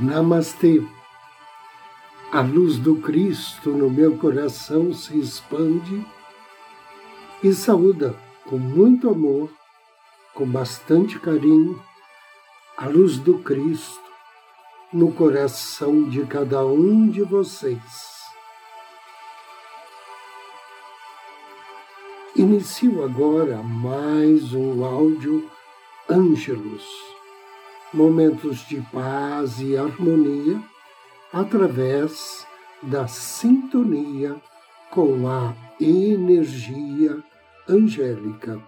Namastê. A luz do Cristo no meu coração se expande e saúda com muito amor, com bastante carinho, a luz do Cristo no coração de cada um de vocês. Inicio agora mais um áudio Ângelos, momentos de paz e harmonia através da sintonia com a energia angélica.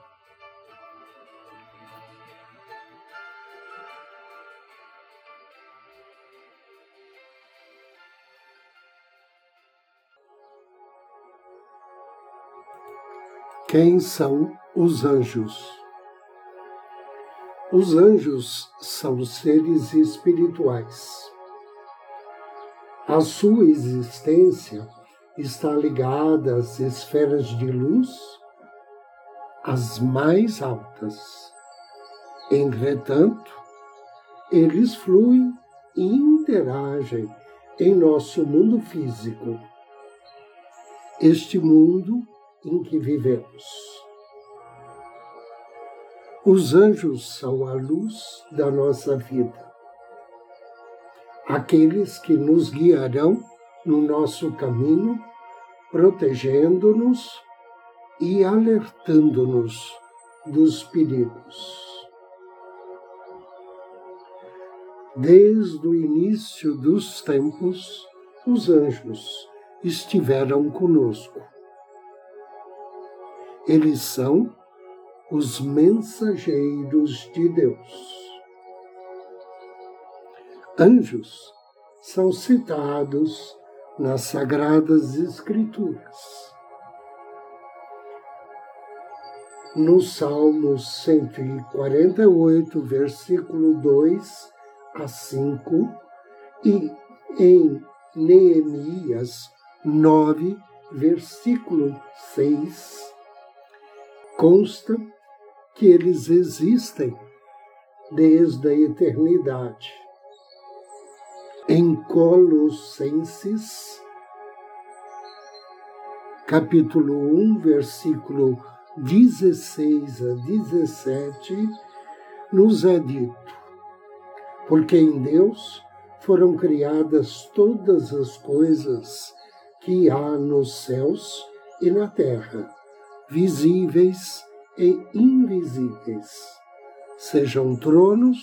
Quem são os anjos? Os anjos são seres espirituais. A sua existência está ligada às esferas de luz, as mais altas. Entretanto, eles fluem e interagem em nosso mundo físico. Este mundo em que vivemos. Os anjos são a luz da nossa vida, aqueles que nos guiarão no nosso caminho, protegendo-nos e alertando-nos dos perigos. Desde o início dos tempos, os anjos estiveram conosco eles são os mensageiros de Deus. Anjos são citados nas Sagradas Escrituras. No Salmo 148, versículo 2 a 5, e em Neemias 9, versículo 6, consta que eles existem desde a eternidade. Em Colossenses, capítulo 1, versículo 16 a 17, nos é dito: Porque em Deus foram criadas todas as coisas que há nos céus e na terra visíveis e invisíveis, sejam tronos,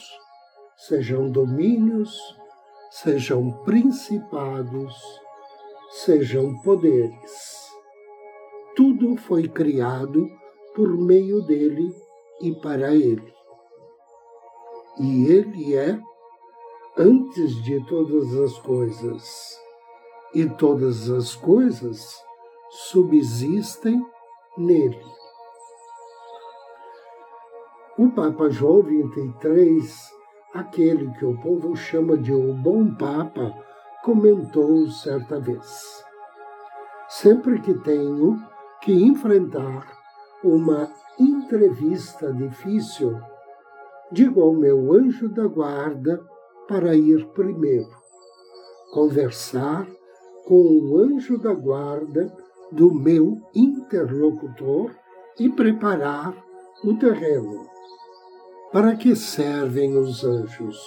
sejam domínios, sejam principados, sejam poderes. Tudo foi criado por meio dele e para ele. E ele é antes de todas as coisas, e todas as coisas subsistem nele. O Papa João XXIII, aquele que o povo chama de o Bom Papa, comentou certa vez: Sempre que tenho que enfrentar uma entrevista difícil, digo ao meu anjo da guarda para ir primeiro, conversar com o anjo da guarda do meu interlocutor e preparar o terreno. Para que servem os anjos?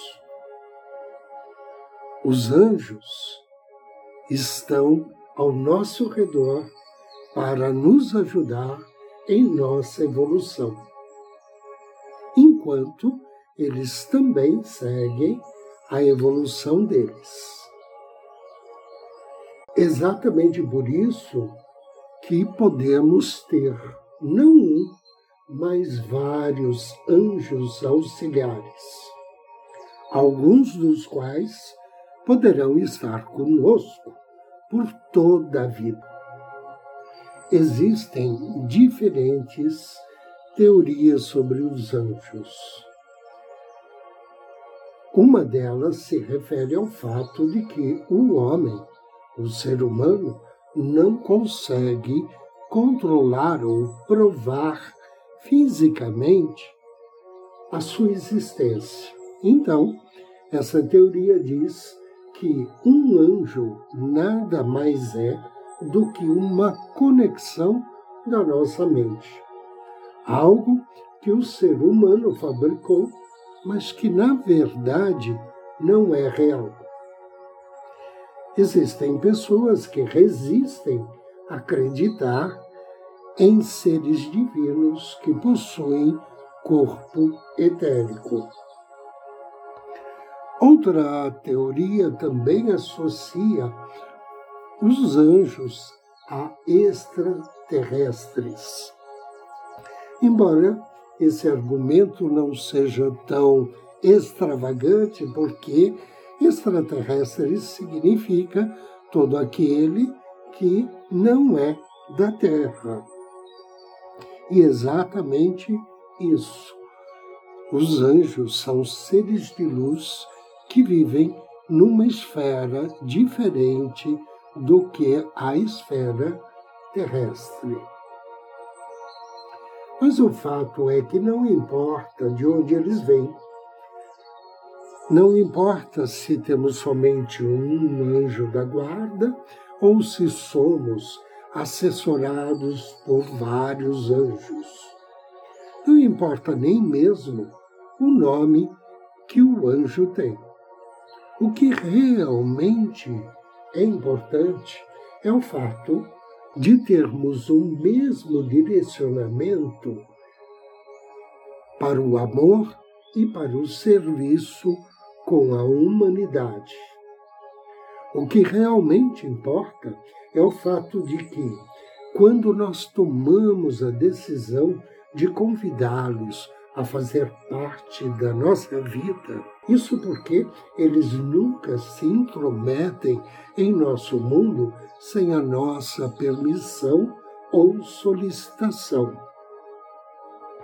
Os anjos estão ao nosso redor para nos ajudar em nossa evolução, enquanto eles também seguem a evolução deles. Exatamente por isso, que podemos ter não um, mas vários anjos auxiliares, alguns dos quais poderão estar conosco por toda a vida. Existem diferentes teorias sobre os anjos. Uma delas se refere ao fato de que o homem, o ser humano, não consegue controlar ou provar fisicamente a sua existência. Então, Essa teoria diz que um anjo nada mais é do que uma conexão da nossa mente. Algo que o ser humano fabricou, mas que na verdade não é real. Existem pessoas que resistem a acreditar em seres divinos que possuem corpo etérico. Outra teoria também associa os anjos a extraterrestres. Embora esse argumento não seja tão extravagante, porque extraterrestre significa todo aquele que não é da Terra. E exatamente isso. Os anjos são seres de luz que vivem numa esfera diferente do que a esfera terrestre. Mas o fato é que não importa de onde eles vêm, não importa se temos somente um anjo da guarda ou se somos assessorados por vários anjos. Não importa nem mesmo o nome que o anjo tem. O que realmente é importante é o fato de termos o mesmo direcionamento para o amor e para o serviço com a humanidade. O que realmente importa é o fato de que, quando nós tomamos a decisão de convidá-los a fazer parte da nossa vida. Isso porque eles nunca se intrometem em nosso mundo sem a nossa permissão ou solicitação.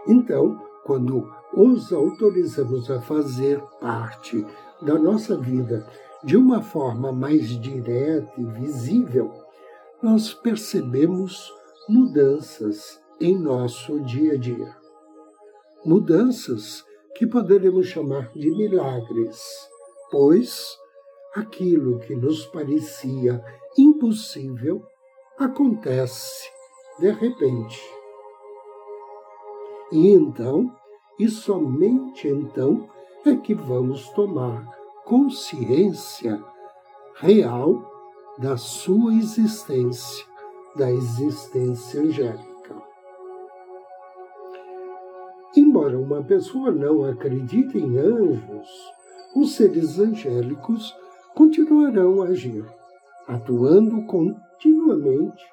Então, quando os autorizamos a fazer parte da nossa vida de uma forma mais direta e visível, nós percebemos mudanças em nosso dia a dia mudanças que poderemos chamar de milagres, pois aquilo que nos parecia impossível acontece de repente. E então, e somente então, é que vamos tomar consciência real da sua existência, da existência angélica. Embora uma pessoa não acredite em anjos, os seres angélicos continuarão a agir, atuando continuamente,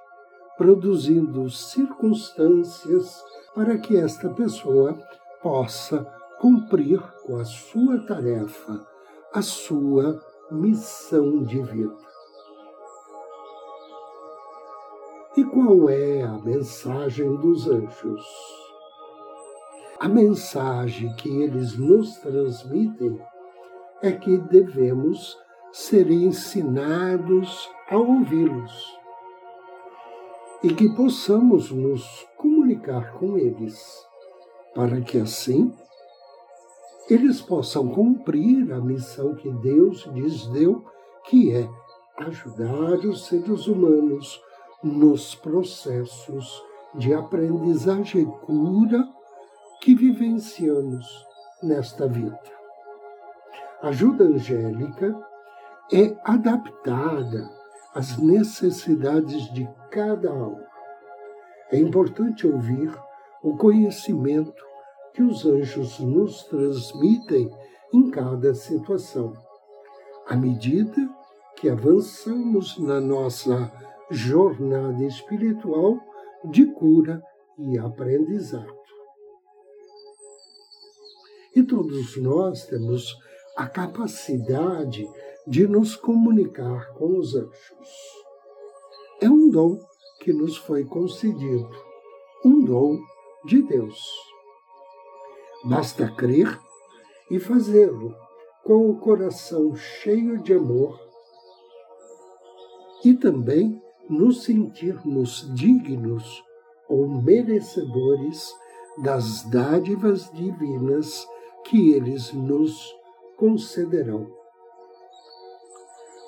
produzindo circunstâncias para que esta pessoa possa cumprir com a sua tarefa, a sua missão de vida. E qual é a mensagem dos anjos? A mensagem que eles nos transmitem é que devemos ser ensinados a ouvi-los e que possamos nos comunicar com eles, para que assim eles possam cumprir a missão que Deus lhes deu, que é ajudar os seres humanos nos processos de aprendizagem e cura que vivenciamos nesta vida. A ajuda angélica é adaptada às necessidades de cada alma. É importante ouvir o conhecimento que os anjos nos transmitem em cada situação. À medida que avançamos na nossa jornada espiritual de cura e aprendizado. E todos nós temos a capacidade de nos comunicar com os anjos. É um dom que nos foi concedido, um dom de Deus. Basta crer e fazê-lo com o coração cheio de amor e também nos sentirmos dignos ou merecedores das dádivas divinas que eles nos concederão.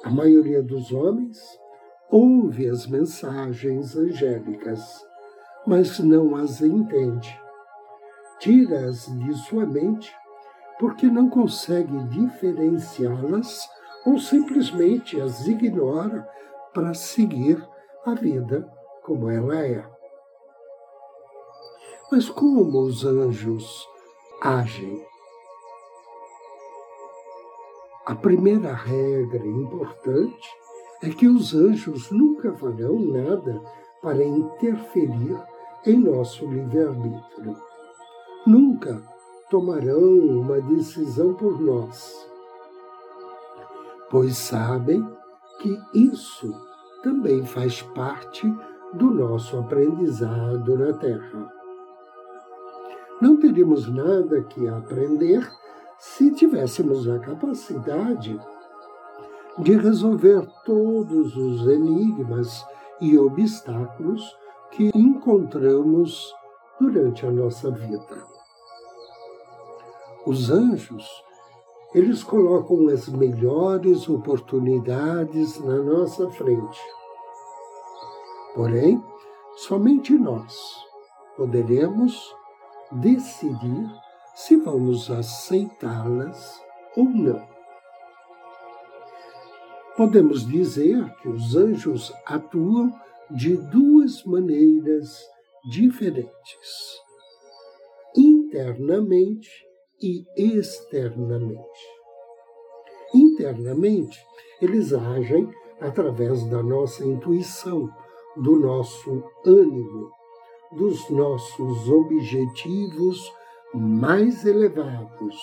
A maioria dos homens ouve as mensagens angélicas, mas não as entende. Tira-as de sua mente porque não consegue diferenciá-las ou simplesmente as ignora para seguir a vida como ela é. Mas como os anjos agem? A primeira regra importante é que os anjos nunca farão nada para interferir em nosso livre-arbítrio. Nunca tomarão uma decisão por nós, pois sabem que isso também faz parte do nosso aprendizado na Terra. Não teríamos nada que aprender se tivéssemos a capacidade de resolver todos os enigmas e obstáculos que encontramos durante a nossa vida. Os anjos, eles colocam as melhores oportunidades na nossa frente. Porém, somente nós poderemos decidir se vamos aceitá-las ou não. Podemos dizer que os anjos atuam de duas maneiras diferentes, internamente e externamente. Internamente, eles agem através da nossa intuição, do nosso ânimo, dos nossos objetivos mais elevados,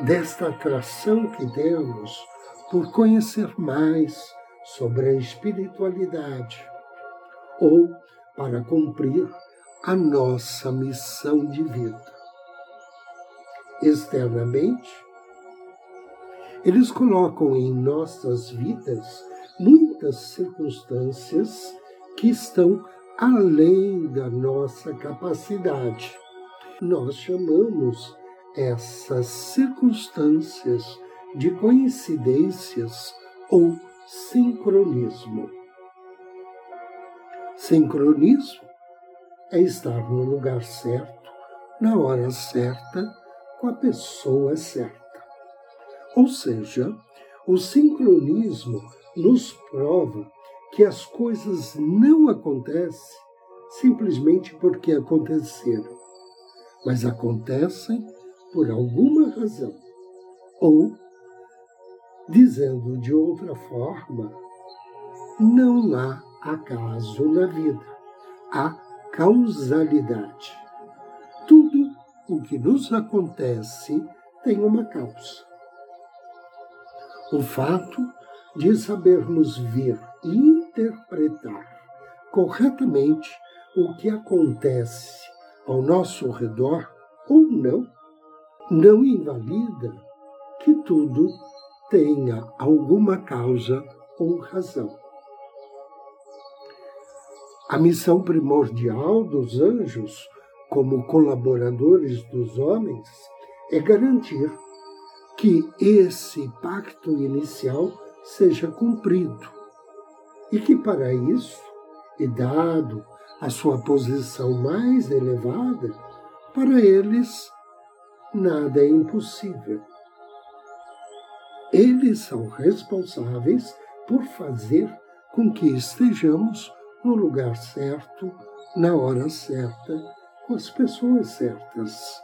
desta atração que temos por conhecer mais sobre a espiritualidade ou para cumprir a nossa missão de vida. Externamente, eles colocam em nossas vidas muitas circunstâncias que estão além da nossa capacidade. Nós chamamos essas circunstâncias de coincidências ou sincronismo. Sincronismo é estar no lugar certo, na hora certa, com a pessoa certa. Ou seja, o sincronismo nos prova que as coisas não acontecem simplesmente porque aconteceram, mas acontecem por alguma razão. Ou, dizendo de outra forma, não há acaso na vida, há causalidade. O que nos acontece tem uma causa. O fato de sabermos ver e interpretar corretamente o que acontece ao nosso redor ou não, não invalida que tudo tenha alguma causa ou razão. A missão primordial dos anjos, como colaboradores dos homens, é garantir que esse pacto inicial seja cumprido e que para isso, e dado a sua posição mais elevada, para eles nada é impossível. Eles são responsáveis por fazer com que estejamos no lugar certo, na hora certa, com as pessoas certas,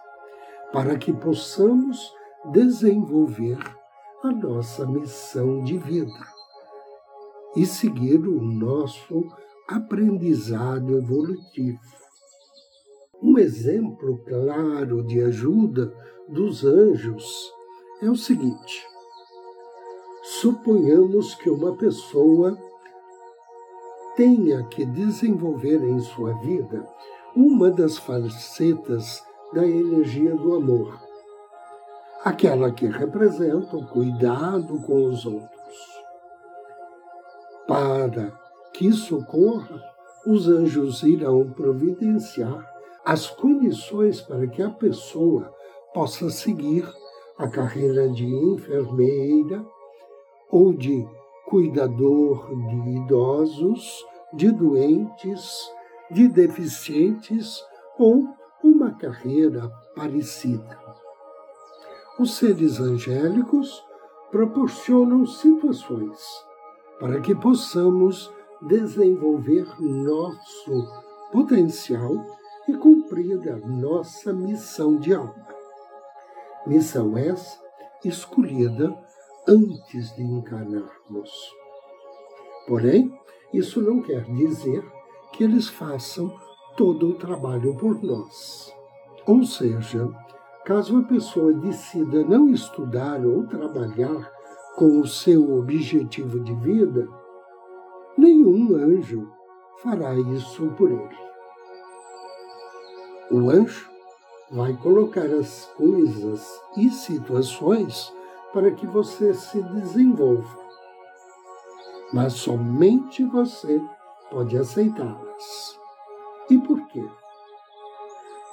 para que possamos desenvolver a nossa missão de vida e seguir o nosso aprendizado evolutivo. Um exemplo claro de ajuda dos anjos é o seguinte: suponhamos que uma pessoa tenha que desenvolver em sua vida uma das facetas da energia do amor, aquela que representa o cuidado com os outros. Para que isso ocorra, os anjos irão providenciar as condições para que a pessoa possa seguir a carreira de enfermeira ou de cuidador de idosos, de doentes, de deficientes ou uma carreira parecida. Os seres angélicos proporcionam situações para que possamos desenvolver nosso potencial e cumprir a nossa missão de alma. Missão essa escolhida antes de encarnarmos. Porém, isso não quer dizer que eles façam todo o trabalho por nós. Ou seja, caso a pessoa decida não estudar ou trabalhar com o seu objetivo de vida, nenhum anjo fará isso por ele. O anjo vai colocar as coisas e situações para que você se desenvolva. Mas somente você pode aceitá-las. E por quê?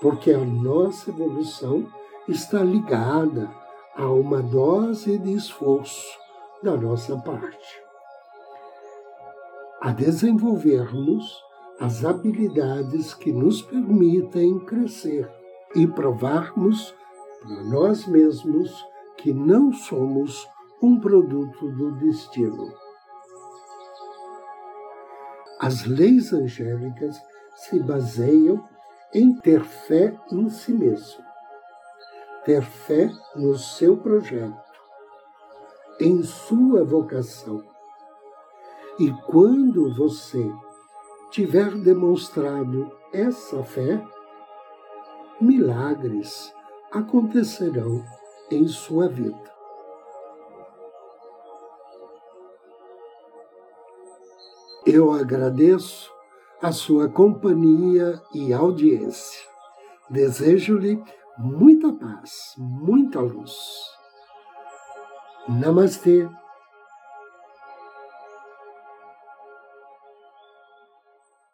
Porque a nossa evolução está ligada a uma dose de esforço da nossa parte. A desenvolvermos as habilidades que nos permitem crescer e provarmos para nós mesmos que não somos um produto do destino. As leis angélicas se baseiam em ter fé em si mesmo, ter fé no seu projeto, em sua vocação. E quando você tiver demonstrado essa fé, milagres acontecerão em sua vida. Eu agradeço a sua companhia e audiência. Desejo-lhe muita paz, muita luz. Namastê.